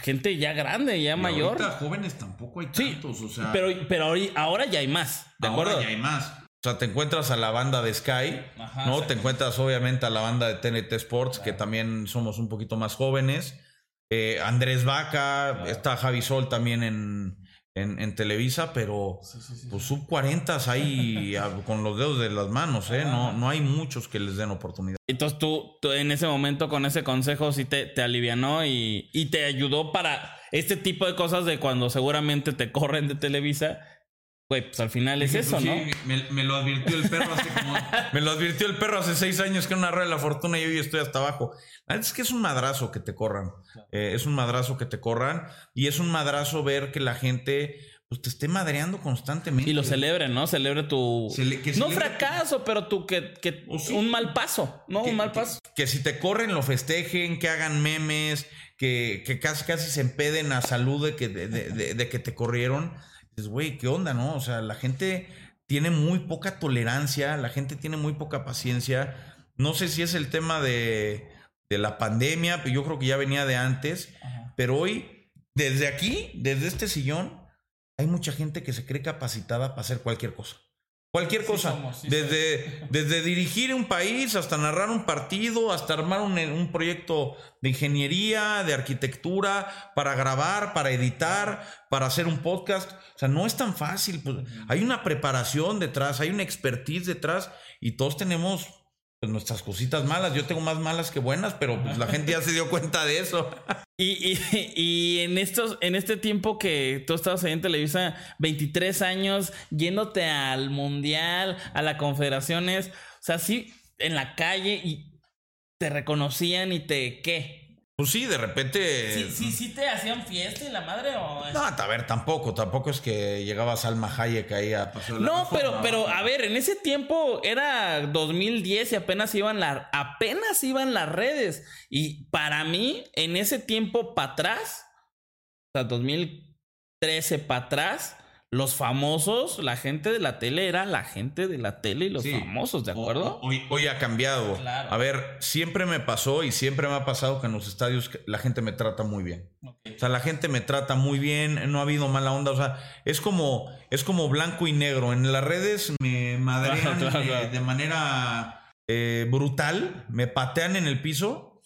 gente ya grande, ya Y mayor. ahorita jóvenes tampoco hay Sí, tantos, o sea. Pero, pero ahora ya hay más, ¿de ahora acuerdo? ya hay más. O sea, te encuentras a la banda de Sky, Ajá, ¿no? Te encuentras obviamente a la banda de TNT Sports, que también somos un poquito más jóvenes. Eh, Andrés Vaca, está Javi Sol también en, en, en Televisa, pero pues sub 40 ahí con los dedos de las manos, ¿eh? No, no hay muchos que les den oportunidad. Entonces tú, tú en ese momento con ese consejo sí te, te alivianó y, y te ayudó para este tipo de cosas de cuando seguramente te corren de Televisa. Güey, pues al final es eso, ¿no? sí, Me, me lo advirtió el perro hace como. me lo advirtió el perro hace seis años que era una rueda de la fortuna y hoy estoy hasta abajo. Es que es un madrazo que te corran. Eh, es un madrazo que te corran. Y es un madrazo ver que la gente pues, te esté madreando constantemente. Y lo celebren, ¿no? Celebre tu... Cele- no celebre- fracaso, pero tu que, que sí. un mal paso, ¿no? Que- un mal paso. Que, si te corren, lo festejen, que hagan memes, que, que casi casi se empeden a salud de que, de, de- de- de que te corrieron. Dices, güey, ¿qué onda, no? O sea, la gente tiene muy poca tolerancia, la gente tiene muy poca paciencia. No sé si es el tema de, de la pandemia, pero yo creo que ya venía de antes. Pero hoy, desde aquí, desde este sillón, hay mucha gente que se cree capacitada para hacer cualquier cosa. Cualquier cosa. somos, sí desde, [laughs] desde dirigir un país hasta narrar un partido, hasta armar un, un proyecto de ingeniería, de arquitectura, para grabar, para editar, para hacer un podcast. O sea, no es tan fácil. pues, hay una preparación detrás, hay una expertise detrás y todos tenemos pues, nuestras cositas malas. Yo tengo más malas que buenas, pero pues, la gente ya se dio cuenta de eso. [laughs] Y, y, en estos, en este tiempo que tú estabas ahí en Televisa, 23 años, yéndote al Mundial, a las confederaciones, o sea, sí, en la calle y te reconocían y te, ¿qué? Pues sí, de repente. Sí, sí, sí te hacían fiesta y la madre o... No, a ver, tampoco, tampoco es que llegaba Salma Hayek ahí a pasar la No, reforma. pero, pero, a ver, en ese tiempo era 2010 y apenas iban la, apenas iban las redes. Y para mí, en ese tiempo para atrás, o sea, 2013 para atrás, los famosos, la gente de la tele era la gente de la tele y los Sí. famosos, ¿de acuerdo? Hoy, hoy ha cambiado. Claro. A ver, siempre me pasó y siempre me ha pasado que en los estadios la gente me trata muy bien. O sea, la gente me trata muy bien, no ha habido mala onda. O sea, es como, es como blanco y negro. En las redes me madrean [laughs] Claro, eh, de manera eh, brutal, me patean en el piso,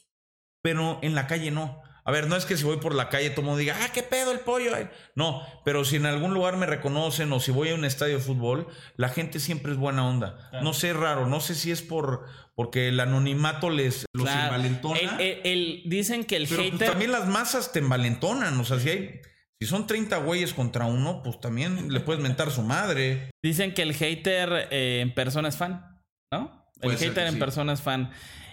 pero en la calle no. A ver, no es que si voy por la calle todo el mundo diga, ah, qué pedo el pollo. No, pero si en algún lugar me reconocen o si voy a un estadio de fútbol, la gente siempre es buena onda. No sé, raro, no sé si es por porque el anonimato les los Claro. envalentona. El- el- el- dicen que el Pero pues, hater... también las masas te envalentonan. O sea, si hay. Si son 30 güeyes contra uno, pues también le puedes mentar su madre. Dicen que el hater eh, en persona es fan, ¿no? El Puede hater en sí. persona es fan.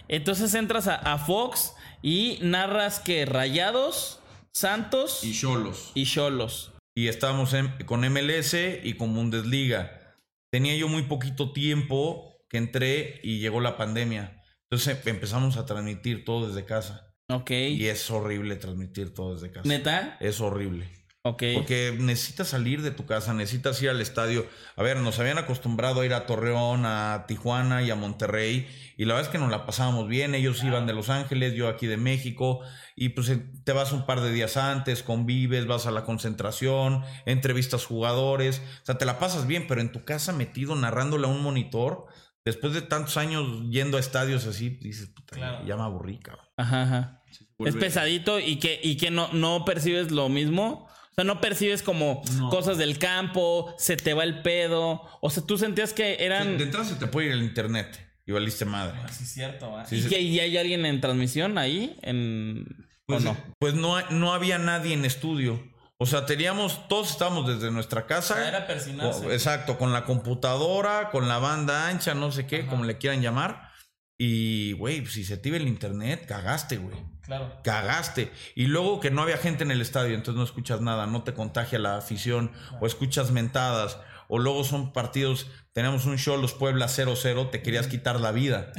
Entonces entras a, a Fox y narras que Rayados, Santos y cholos. Cholos. Y estábamos en- con MLS y con Bundesliga. Tenía yo muy poquito tiempo que entré y llegó la pandemia. Entonces em- empezamos a transmitir todo desde casa. Ok. Y es horrible transmitir todo desde casa. ¿Neta? Es horrible. Ok. Porque necesitas salir de tu casa, necesitas ir al estadio. A ver, nos habían acostumbrado a ir a Torreón, a Tijuana y a Monterrey. Y la verdad es que nos la pasábamos bien. Ellos iban de Los Ángeles, yo aquí de México. Y pues eh, te vas un par de días antes, convives, vas a la concentración, entrevistas jugadores. O sea, te la pasas bien, pero en tu casa metido narrándole a un monitor. Después de tantos años yendo a estadios así, dices, puta, Claro. ya me aburrí, cabrón. Ajá, ajá. Es pesadito y que, y que no, no percibes lo mismo. O sea, no percibes como No. cosas del campo, se te va el pedo. O sea, tú sentías que eran. De entrada se te puede ir el internet y valiste madre. Sí, es cierto. ¿eh? Sí, ¿Y sí. que y hay alguien en transmisión ahí? En... Pues, ¿O no? pues no, no había nadie en estudio. O sea, teníamos, todos estábamos desde nuestra casa. Era persinarse. Co- Exacto, con la computadora, con la banda ancha, no sé qué, como le quieran llamar. Y, güey, pues, si se te iba el internet, cagaste, güey. Claro. Cagaste. Y luego que no había gente en el estadio, entonces no escuchas nada, no te contagia la afición, o escuchas mentadas, o luego son partidos, tenemos un show, los Puebla 0-0, te querías quitar la vida.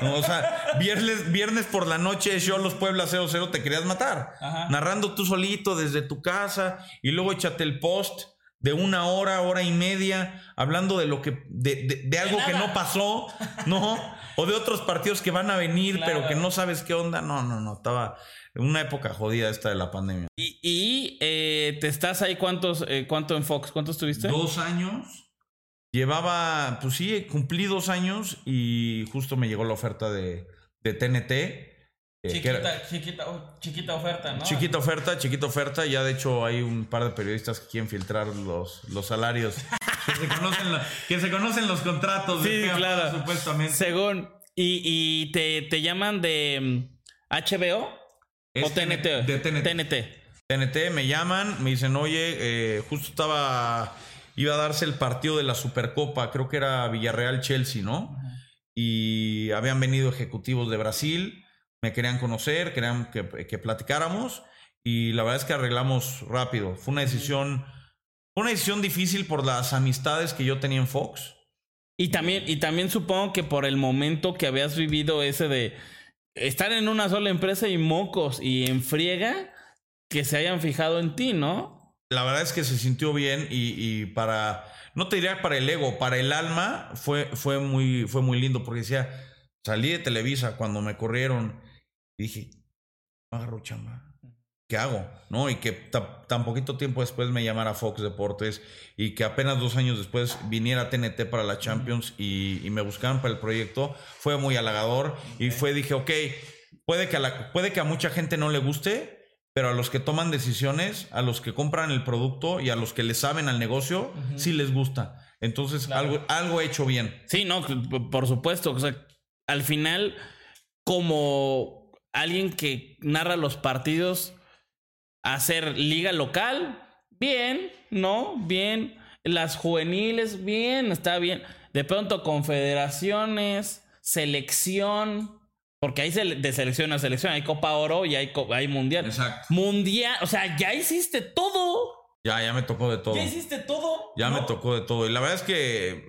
¿no? [laughs] O sea, viernes, viernes por la noche, show, los Puebla 0-0, te querías matar. Ajá. Narrando tú solito desde tu casa, y luego échate el post de una hora, hora y media, hablando de lo que, de, de- de algo que no pasó, ¿no? [laughs] O de otros partidos que van a venir, Claro. pero que no sabes qué onda. No, no, no, estaba una época jodida esta de la pandemia. Y, y, eh, te estás ahí, ¿cuántos, eh, ¿cuánto en Fox? ¿Cuántos tuviste? Dos años. Llevaba, pues sí, cumplí dos años y justo me llegó la oferta de, de TNT. eh, era- Chiquita, chiquita, oh, chiquita oferta, ¿no? Chiquita oferta, chiquita oferta. Ya de hecho hay un par de periodistas que quieren filtrar los, los salarios. [laughs] que, se conocen la- que se conocen los contratos. de Sí, qué claro. Supuestamente. Según. ¿Y, y te, te llaman de mm, HBO o TNT? de TNT. TNT. TNT me llaman, me dicen, oye, eh, justo estaba, iba a darse el partido de la Supercopa, creo que era Villarreal-Chelsea, ¿no? Y habían venido ejecutivos de Brasil, me querían conocer, querían que, que platicáramos y la verdad es que arreglamos rápido. Fue una decisión, fue una decisión difícil por las amistades que yo tenía en Fox. Y también, y también supongo que por el momento que habías vivido ese de estar en una sola empresa y mocos y en friega, que se hayan fijado en ti, ¿no? La verdad es que se sintió bien y, y para, no te diría para el ego, para el alma fue, fue, muy, fue muy lindo porque decía, salí de Televisa cuando me corrieron y dije, no agarro chamba. ¿Qué hago? ¿No? Y que ta- tan poquito tiempo después me llamara Fox Deportes y que apenas dos años después viniera TNT para la Champions y, y me buscaran para el proyecto, fue muy halagador y fue, dije, ok, puede que, a la- puede que a mucha gente no le guste, pero a los que toman decisiones, a los que compran el producto y a los que le saben al negocio, sí les gusta. Entonces, algo, algo he hecho bien. Sí, no, por supuesto. O sea, al final, como alguien que narra los partidos, hacer liga local, bien, ¿no? Bien. Las juveniles, bien, está bien. De pronto, confederaciones, selección. Porque hay sele- de selección a selección, hay Copa Oro y hay, Mundial. Exacto. Mundial, o sea, ya hiciste todo. Ya, ya me tocó de todo. Ya hiciste todo. Ya ¿no? me tocó de todo. Y la verdad es que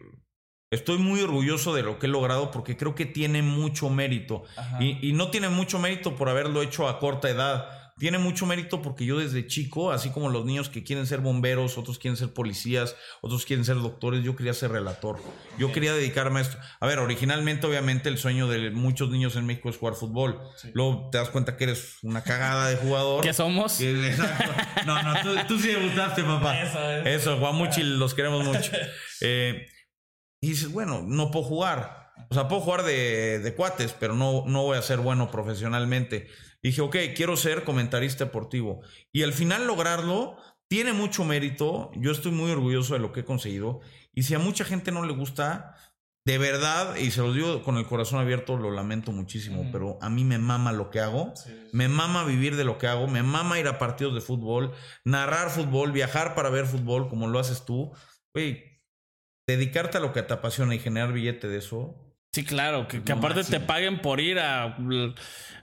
estoy muy orgulloso de lo que he logrado porque creo que tiene mucho mérito. Y no tiene mucho mérito por haberlo hecho a corta edad. Tiene mucho mérito porque yo desde chico, así como los niños que quieren ser bomberos, otros quieren ser policías, otros quieren ser doctores, yo quería ser relator. Yo quería dedicarme a esto. A ver, originalmente, obviamente, el sueño de muchos niños en México es jugar fútbol. Luego te das cuenta que eres una cagada de jugador. ¿Qué somos? Que- [laughs] Exacto. No, no, tú, tú sí debutaste, papá. Eso es. Eso, Guamuchi, los queremos mucho. [laughs] Eh, y dices, bueno, no puedo jugar. O sea, puedo jugar de, de cuates, pero no, no voy a ser bueno profesionalmente. dije, ok, quiero ser comentarista deportivo. Y al final lograrlo tiene mucho mérito. Yo estoy muy orgulloso de lo que he conseguido. Y si a mucha gente no le gusta, de verdad, y se lo digo con el corazón abierto, lo lamento muchísimo, pero a mí me mama lo que hago. Me mama vivir de lo que hago, me mama ir a partidos de fútbol, narrar fútbol, viajar para ver fútbol como lo haces tú. Güey, dedicarte a lo que te apasiona y generar billete de eso. Sí, claro, que, aparte máximo. te paguen por ir a-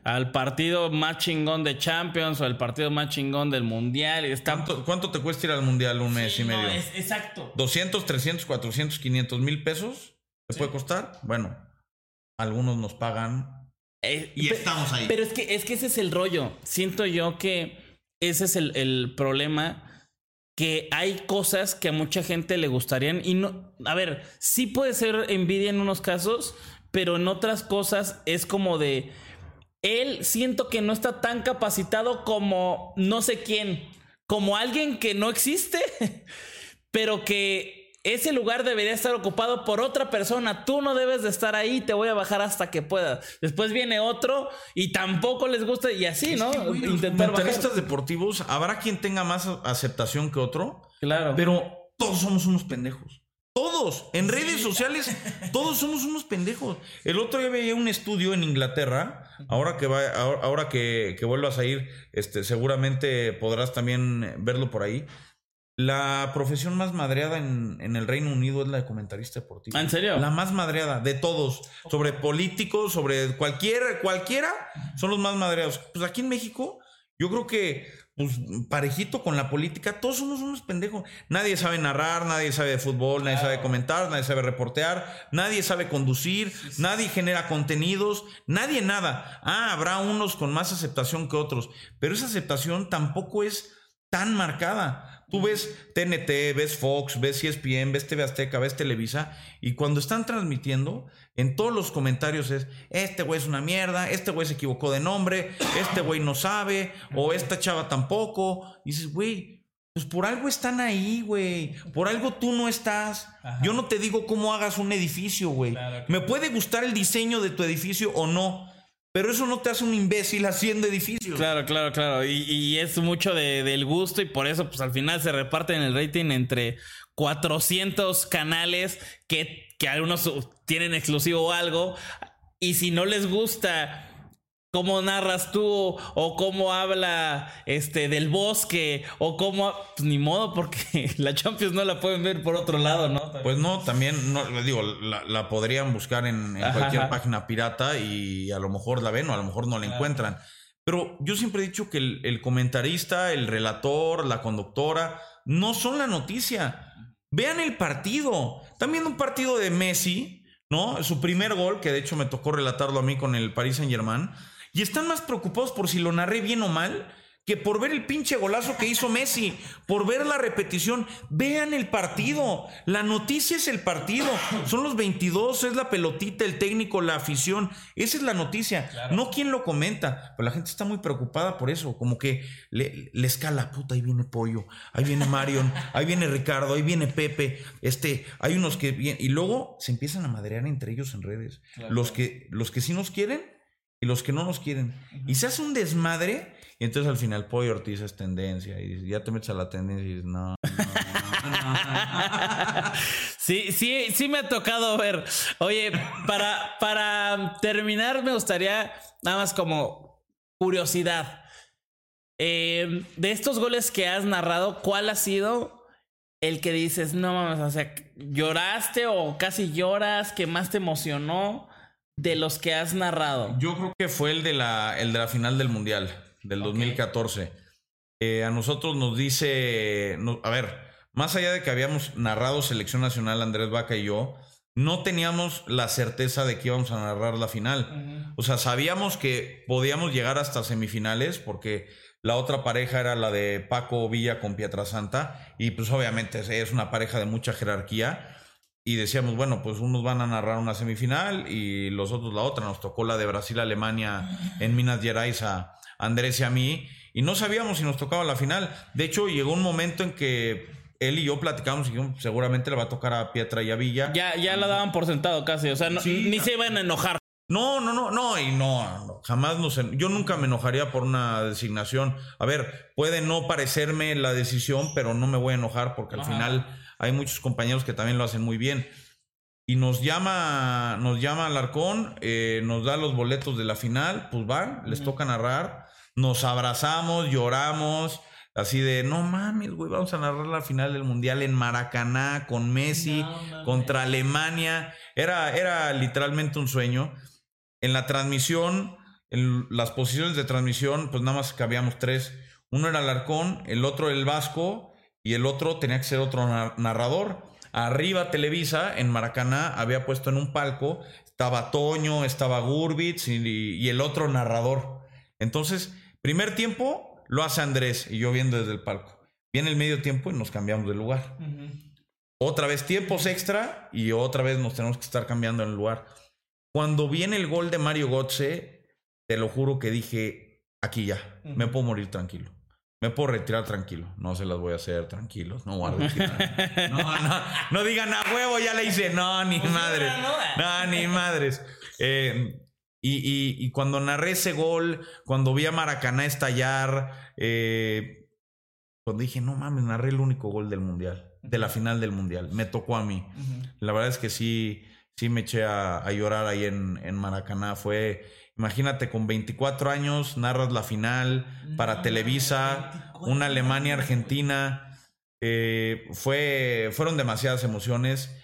al partido más chingón de Champions o el partido más chingón del Mundial. Y está... ¿Cuánto, cuánto te cuesta ir al mundial un mes Sí, y no, medio? es- exacto. 200, 300, 400, 500 mil pesos. ¿Te Sí. puede costar? Bueno, algunos nos pagan. Eh, Y pe- estamos ahí. Pero es que, es que ese es el rollo. Siento yo que ese es el, el problema. Que hay cosas que a mucha gente le gustarían. Y no. A ver, sí puede ser envidia en unos casos. Pero en otras cosas es como de. Él siento que no está tan capacitado como no sé quién. Como alguien que no existe. [laughs] pero que ese lugar debería estar ocupado por otra persona. Tú no debes de estar ahí, te voy a bajar hasta que puedas. Después viene otro y tampoco les gusta y así, ¿no? Es que, Intentar bajar. deportivos, habrá quien tenga más aceptación que otro, Claro. pero todos somos unos pendejos. Todos, en redes sociales, [laughs] todos somos unos pendejos. El otro día veía un estudio en Inglaterra, ahora que va, ahora que, que vuelvas a ir, este, seguramente podrás también verlo por ahí. La profesión más madreada en, en, el Reino Unido es la de comentarista deportivo. ¿Ah, ¿En serio? La más madreada de todos. Sobre políticos, sobre cualquier, cualquiera, son los más madreados. Pues aquí en México, yo creo que, pues, parejito con la política, todos somos unos pendejos. Nadie sabe narrar, nadie sabe de fútbol, nadie sabe comentar, nadie sabe reportear, nadie sabe conducir, nadie genera contenidos, nadie nada. Ah, habrá unos con más aceptación que otros, pero esa aceptación tampoco es tan marcada. Tú ves TNT, ves Fox, ves ESPN, ves TV Azteca, ves Televisa, y cuando están transmitiendo, en todos los comentarios es, este güey es una mierda, este güey se equivocó de nombre, este güey no sabe, o esta chava tampoco. Y dices, güey, pues por algo están ahí, güey. Por algo tú no estás. Yo no te digo cómo hagas un edificio, güey. Me puede gustar el diseño de tu edificio o no. Pero eso no te hace un imbécil haciendo edificios. Claro, claro, claro. Y, es mucho del gusto y por eso, pues al final se reparten el rating entre 400 canales que, que algunos tienen exclusivo o algo. Y si no les gusta cómo narras tú o cómo habla este del bosque o cómo pues, ni modo porque [laughs] la Champions no la pueden ver por otro lado, ¿no? Pues no, también no digo, la, podrían buscar en, cualquier página pirata y a lo mejor la ven o a lo mejor no la encuentran. Pero yo siempre he dicho que el, el comentarista, el relator, la conductora no son la noticia. Vean el partido. También un partido de Messi, ¿no? Su primer gol, que de hecho me tocó relatarlo a mí con el Paris Saint Germain y están más preocupados por si lo narré bien o mal que por ver el pinche golazo que hizo Messi, por ver la repetición. Vean el partido. La noticia es el partido. Son los 22, es la pelotita, el técnico, la afición. Esa es la noticia. No quien lo comenta. Pero la gente está muy preocupada por eso. Como que le, escala, puta, ahí viene Pollo, ahí viene Marion, ahí viene Ricardo, ahí viene Pepe. Este, hay unos que vienen. Y luego se empiezan a madrear entre ellos en redes. Los, que, los que sí nos quieren y los que no nos quieren. Y se hace un desmadre y entonces al final Pollo Ortiz es tendencia y ya te metes a la tendencia y dices, no. [laughs] sí, sí, sí me ha tocado ver. Oye, para, para terminar me gustaría nada más como curiosidad. Eh, de estos goles que has narrado, ¿cuál ha sido el que dices, no mames, o sea, lloraste o casi lloras, que más te emocionó? De los que has narrado? Yo creo que fue el de la, el de la final del Mundial, del 2014. Eh, a nosotros nos dice, a ver, más allá de que habíamos narrado Selección Nacional, Andrés Vaca y yo, no teníamos la certeza de que íbamos a narrar la final. O sea, sabíamos que podíamos llegar hasta semifinales porque la otra pareja era la de Paco Villa con Pietrasanta y pues obviamente es una pareja de mucha jerarquía y decíamos, bueno, pues unos van a narrar una semifinal y los otros la otra. Nos tocó la de Brasil-Alemania en Minas Gerais a Andrés y a mí y no sabíamos si nos tocaba la final. De hecho, llegó un momento en que él y yo platicamos y seguramente le va a tocar a Pietra y a Villa. Ya, ya la daban por sentado casi, o sea, ni se iban a enojar. No, no, no, no, y no, jamás nos, yo nunca me enojaría por una designación. A ver, puede no parecerme la decisión, pero no me voy a enojar porque al final hay muchos compañeros que también lo hacen muy bien. Y nos llama, nos llama Alarcón, eh, nos da los boletos de la final, pues van, les toca narrar, nos abrazamos, lloramos, así de, no mames, güey, vamos a narrar la final del Mundial en Maracaná, con Messi, contra Alemania. Era, era literalmente un sueño. En la transmisión, en las posiciones de transmisión, pues nada más cabíamos tres. Uno era Alarcón, el otro el Vasco y el otro tenía que ser otro narrador. Arriba Televisa, en Maracaná, había puesto en un palco, estaba Toño, estaba Gurbitz y, el otro narrador. Entonces, primer tiempo lo hace Andrés y yo viendo desde el palco. Viene el medio tiempo y nos cambiamos de lugar. Otra vez tiempos extra y otra vez nos tenemos que estar cambiando en el lugar. Cuando viene el gol de Mario Gotze, te lo juro que dije, aquí ya, me puedo morir tranquilo. Me puedo retirar tranquilo. No se las voy a hacer tranquilos. No guardo No, no, no digan a huevo, ya le hice. No, ni pues madres. No, ni madres. Eh, y, cuando narré ese gol, cuando vi a Maracaná estallar, eh, cuando dije, no mames, narré el único gol del mundial, de la final del mundial. Me tocó a mí. La verdad es que sí, sí me eché a, llorar ahí en, en Maracaná. Fue Imagínate, con 24 años narras la final para Televisa, una Alemania-Argentina. eh, fue, fueron demasiadas emociones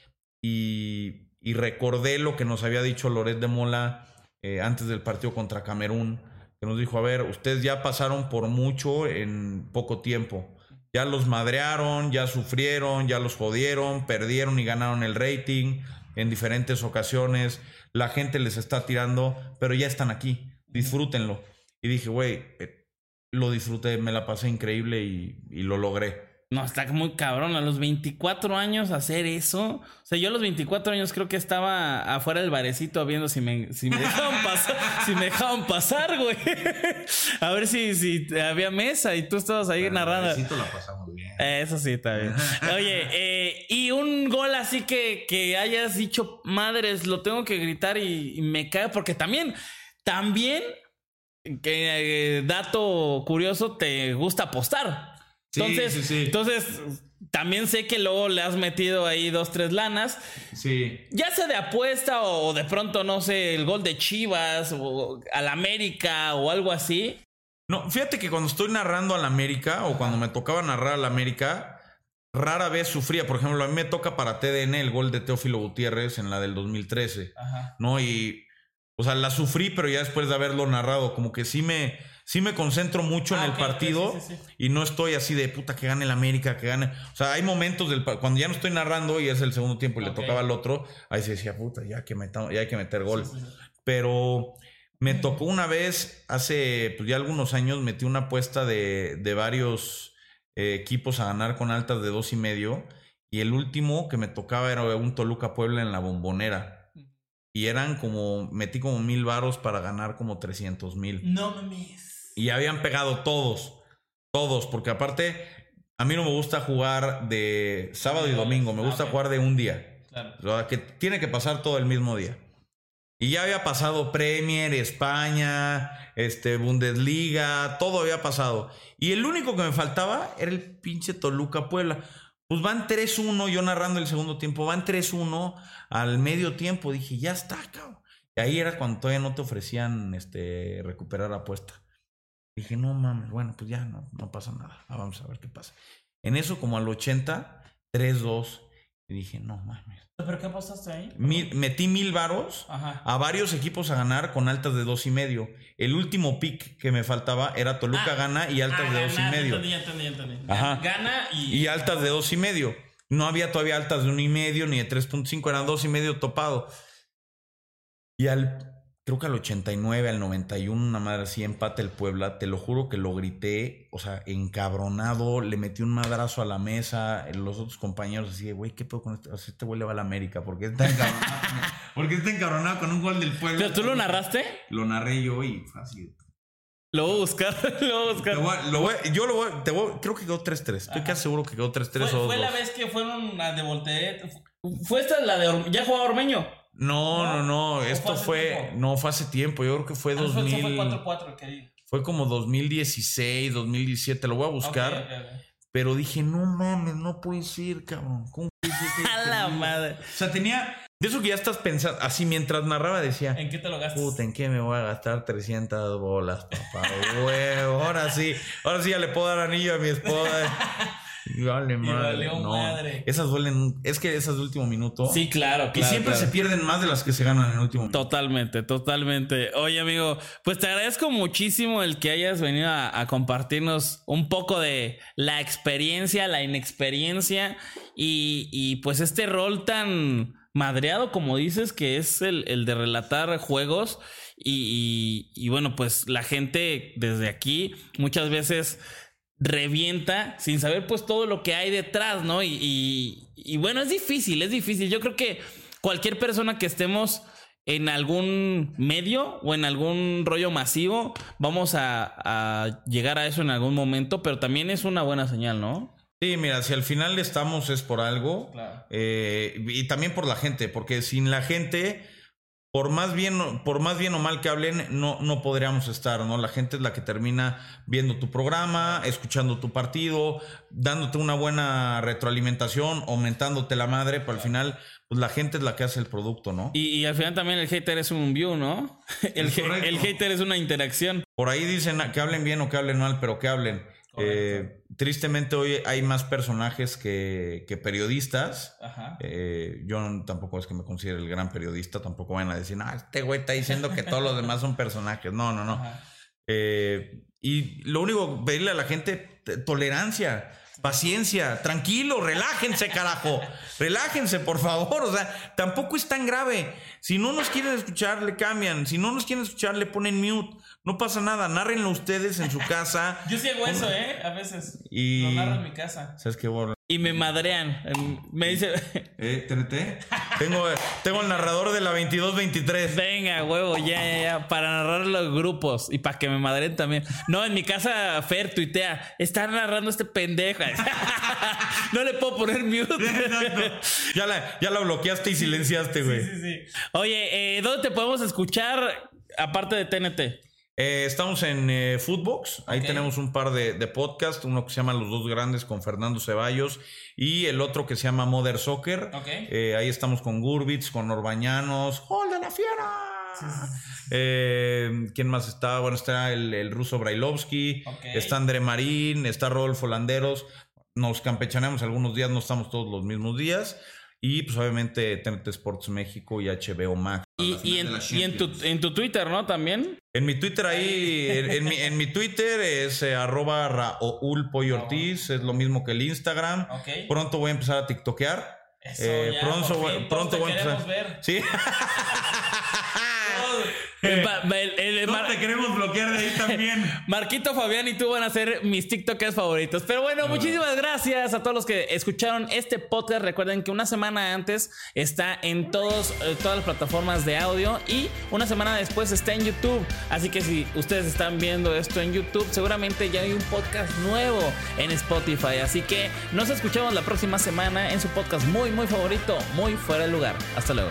y, y recordé lo que nos había dicho Loret de Mola eh, antes del partido contra Camerún, que nos dijo, a ver, ustedes ya pasaron por mucho en poco tiempo. Ya los madrearon, ya sufrieron, ya los jodieron, perdieron y ganaron el rating en diferentes ocasiones. La gente les está tirando, pero ya están aquí. Disfrútenlo. Y dije, güey, eh, lo disfruté, me la pasé increíble y, y lo logré. No, está muy cabrón. A los 24 años hacer eso. O sea, yo a los 24 años creo que estaba afuera del barecito viendo si me, si me dejaban [laughs] pasar, si me dejaban pasar, güey. [laughs] A ver si, si había mesa y tú estabas ahí narrando. Besito la pasamos bien. Eso sí, está bien. [laughs] Oye, eh, y un gol así que, que hayas dicho, madres, lo tengo que gritar y, y me cae, porque también, también, que eh, dato curioso, te gusta apostar. Sí, Entonces, sí, sí. entonces, también sé que luego le has metido ahí dos, tres lanas. Sí. Ya sea de apuesta o de pronto, no sé, el gol de Chivas o al América o algo así. No, fíjate que cuando estoy narrando al América o cuando me tocaba narrar al América, rara vez sufría. Por ejemplo, a mí me toca para TDN el gol de Teófilo Gutiérrez en la del 2013, Ajá. ¿no? Y, o sea, la sufrí, pero ya después de haberlo narrado, como que sí me, sí me concentro mucho Ah, en el ok, ok, partido sí, sí, sí. y no estoy así de puta que gane el América, que gane. O sea, hay momentos del cuando ya no estoy narrando y es el segundo tiempo y le tocaba al otro, ahí se decía, puta, ya que meta- ya hay que meter gol. Pero me tocó una vez, hace pues, ya algunos años, metí una apuesta de, de varios eh, equipos a ganar con altas de dos y medio. Y el último que me tocaba era un Toluca Puebla en la bombonera. Y eran como, metí como mil varos para ganar como 300 mil. No mames. Y habían pegado todos. Todos. Porque aparte, a mí no me gusta jugar de sábado y domingo. Me Ah, gusta ok. jugar de un día. Claro. Que tiene que pasar todo el mismo día. Y ya había pasado Premier, España, este, Bundesliga, todo había pasado. Y el único que me faltaba era el pinche Toluca Puebla. Pues van 3-1, yo narrando el segundo tiempo, van 3-1 al medio tiempo. Dije, ya está, cabrón. Y ahí era cuando todavía no te ofrecían este, recuperar apuesta. Dije, no mames, bueno, pues ya no, no pasa nada. Ah, vamos a ver qué pasa. En eso, como al 80, 3-2. Y dije, no mames. ¿Pero qué pasaste ahí? Mil- metí mil varos Ajá. a varios equipos a ganar con altas de dos y medio. El último pick que me faltaba era Toluca Ah, gana y altas Ah, de dos y medio. Entendí, entendí, entendí. Ajá. Gana y. Y altas de dos y medio. No había todavía altas de uno y medio ni de 3.5, eran dos y medio topado. Y al, creo que al 89, al 91, una madre así, empate el Puebla. Te lo juro que lo grité, o sea, encabronado. Le metí un madrazo a la mesa. Los otros compañeros así de, güey, ¿qué pedo con este? O sea, este güey le va a la América. ¿Por qué está encabronado? [laughs] ¿Por qué está encabronado con un gol del Puebla? ¿Pero tú lo narraste? Lo narré yo y fue así. Lo voy a buscar. [laughs] lo voy a buscar. Voy a- lo voy a- yo lo voy, a- te voy- creo que quedó 3-3. Estoy casi seguro que quedó 3-3 Fue, o 2 fue la vez que fueron a de volteet. Fue esta la de Or- ya jugaba Ormeño. No, no, no. ¿O Esto fue? No, fue hace tiempo. Yo creo que fue Ah, fue- 2000. Fue 4-4 que ahí. Fue como 2016, 2017. Lo voy a buscar. Pero dije, no mames, no puede ser, cabrón. ¿Cómo puede ser que [laughs] A la madre. O sea, tenía. De eso que ya estás pensando. Así mientras narraba decía. ¿En qué te lo gastas? Puta, ¿en qué me voy a gastar 300 bolas, papá? Huevo, ahora sí, ahora sí ya le puedo dar anillo a mi esposa. [laughs] Vale, madre. valió no. madre. Esas duelen, es que esas de último minuto. Sí, claro, Y siempre claro. se pierden más de las que se ganan en el último minuto. Totalmente, totalmente. Oye, amigo, pues te agradezco muchísimo el que hayas venido a, a compartirnos un poco de la experiencia, la inexperiencia y, y, pues este rol tan madreado como dices que es el, el de relatar juegos y, y- y bueno, pues la gente desde aquí muchas veces revienta sin saber pues todo lo que hay detrás, ¿no? Y, y- y bueno, es difícil, es difícil. Yo creo que cualquier persona que estemos en algún medio o en algún rollo masivo, vamos a, a llegar a eso en algún momento, pero también es una buena señal, ¿no? Sí, mira, si al final estamos es por algo. Claro. eh, y también por la gente, porque sin la gente, por más bien, por más bien o mal que hablen, no, no podríamos estar, ¿no? La gente es la que termina viendo tu programa, escuchando tu partido, dándote una buena retroalimentación, aumentándote la madre, pero al final, pues la gente es la que hace el producto, ¿no? Y, y al final también el hater es un view, ¿no? [laughs] El, el hater es una interacción. Por ahí dicen que hablen bien o que hablen mal, pero que hablen. Eh, tristemente hoy hay más personajes que, que periodistas. Eh, yo tampoco es que me considere el gran periodista, tampoco van a decir, ah, este güey está diciendo que todos los demás son personajes. No, no, no. Eh, y lo único, pedirle a la gente tolerancia paciencia, tranquilo, relájense, carajo. Relájense, por favor. O sea, tampoco es tan grave. Si no nos quieren escuchar, le cambian. Si no nos quieren escuchar, le ponen mute. No pasa nada, nárrenlo ustedes en su casa. Yo sí hago eso, ¿eh? A veces. Y... Lo narro en mi casa. ¿Sabes qué? Y me madrean. Me dice. ¿Eh, TNT? [laughs] tengo, tengo el narrador de la 22-23. Venga, huevo, ya, ya, ya. Para narrar los grupos y para que me madren también. No, en mi casa, Fer tuitea. Está narrando este pendejo. [laughs] no le puedo poner mute. [laughs] ya, la, ya la bloqueaste y silenciaste, güey. Sí, sí, sí. Oye, eh, ¿dónde te podemos escuchar aparte de TNT? Eh, estamos en eh, Footbox. Ahí tenemos un par de, de podcasts. Uno que se llama Los Dos Grandes con Fernando Ceballos y el otro que se llama Mother Soccer. Eh, ahí estamos con Gurbitz, con Orbañanos. ¡Gol de la fiera! ¿Quién más está? Bueno, está el, ruso Brailovsky, está André Marín, está Rodolfo Landeros. Nos campechaneamos algunos días, no estamos todos los mismos días. Y pues obviamente TNT Sports México y HBO Max. Y, en, tu, en, tu, Twitter, ¿no? También. En mi Twitter ahí, en, mi, Twitter es eh, arroba Raúl Pollo Ortiz, es lo mismo que el Instagram. Pronto voy a empezar a TikTokear. eh, pronto, pronto voy a empezar. Ver. Sí. [laughs] no [laughs] te queremos bloquear de ahí también. [laughs] Marquito, Fabián y tú van a ser mis TikTokers favoritos. Pero bueno, muchísimas gracias a todos los que escucharon este podcast. Recuerden que una semana antes está en todos, eh, todas las plataformas de audio y una semana después está en YouTube. Así que si ustedes están viendo esto en YouTube, seguramente ya hay un podcast nuevo en Spotify. Así que nos escuchamos la próxima semana en su podcast muy, muy favorito, muy fuera de lugar. Hasta luego.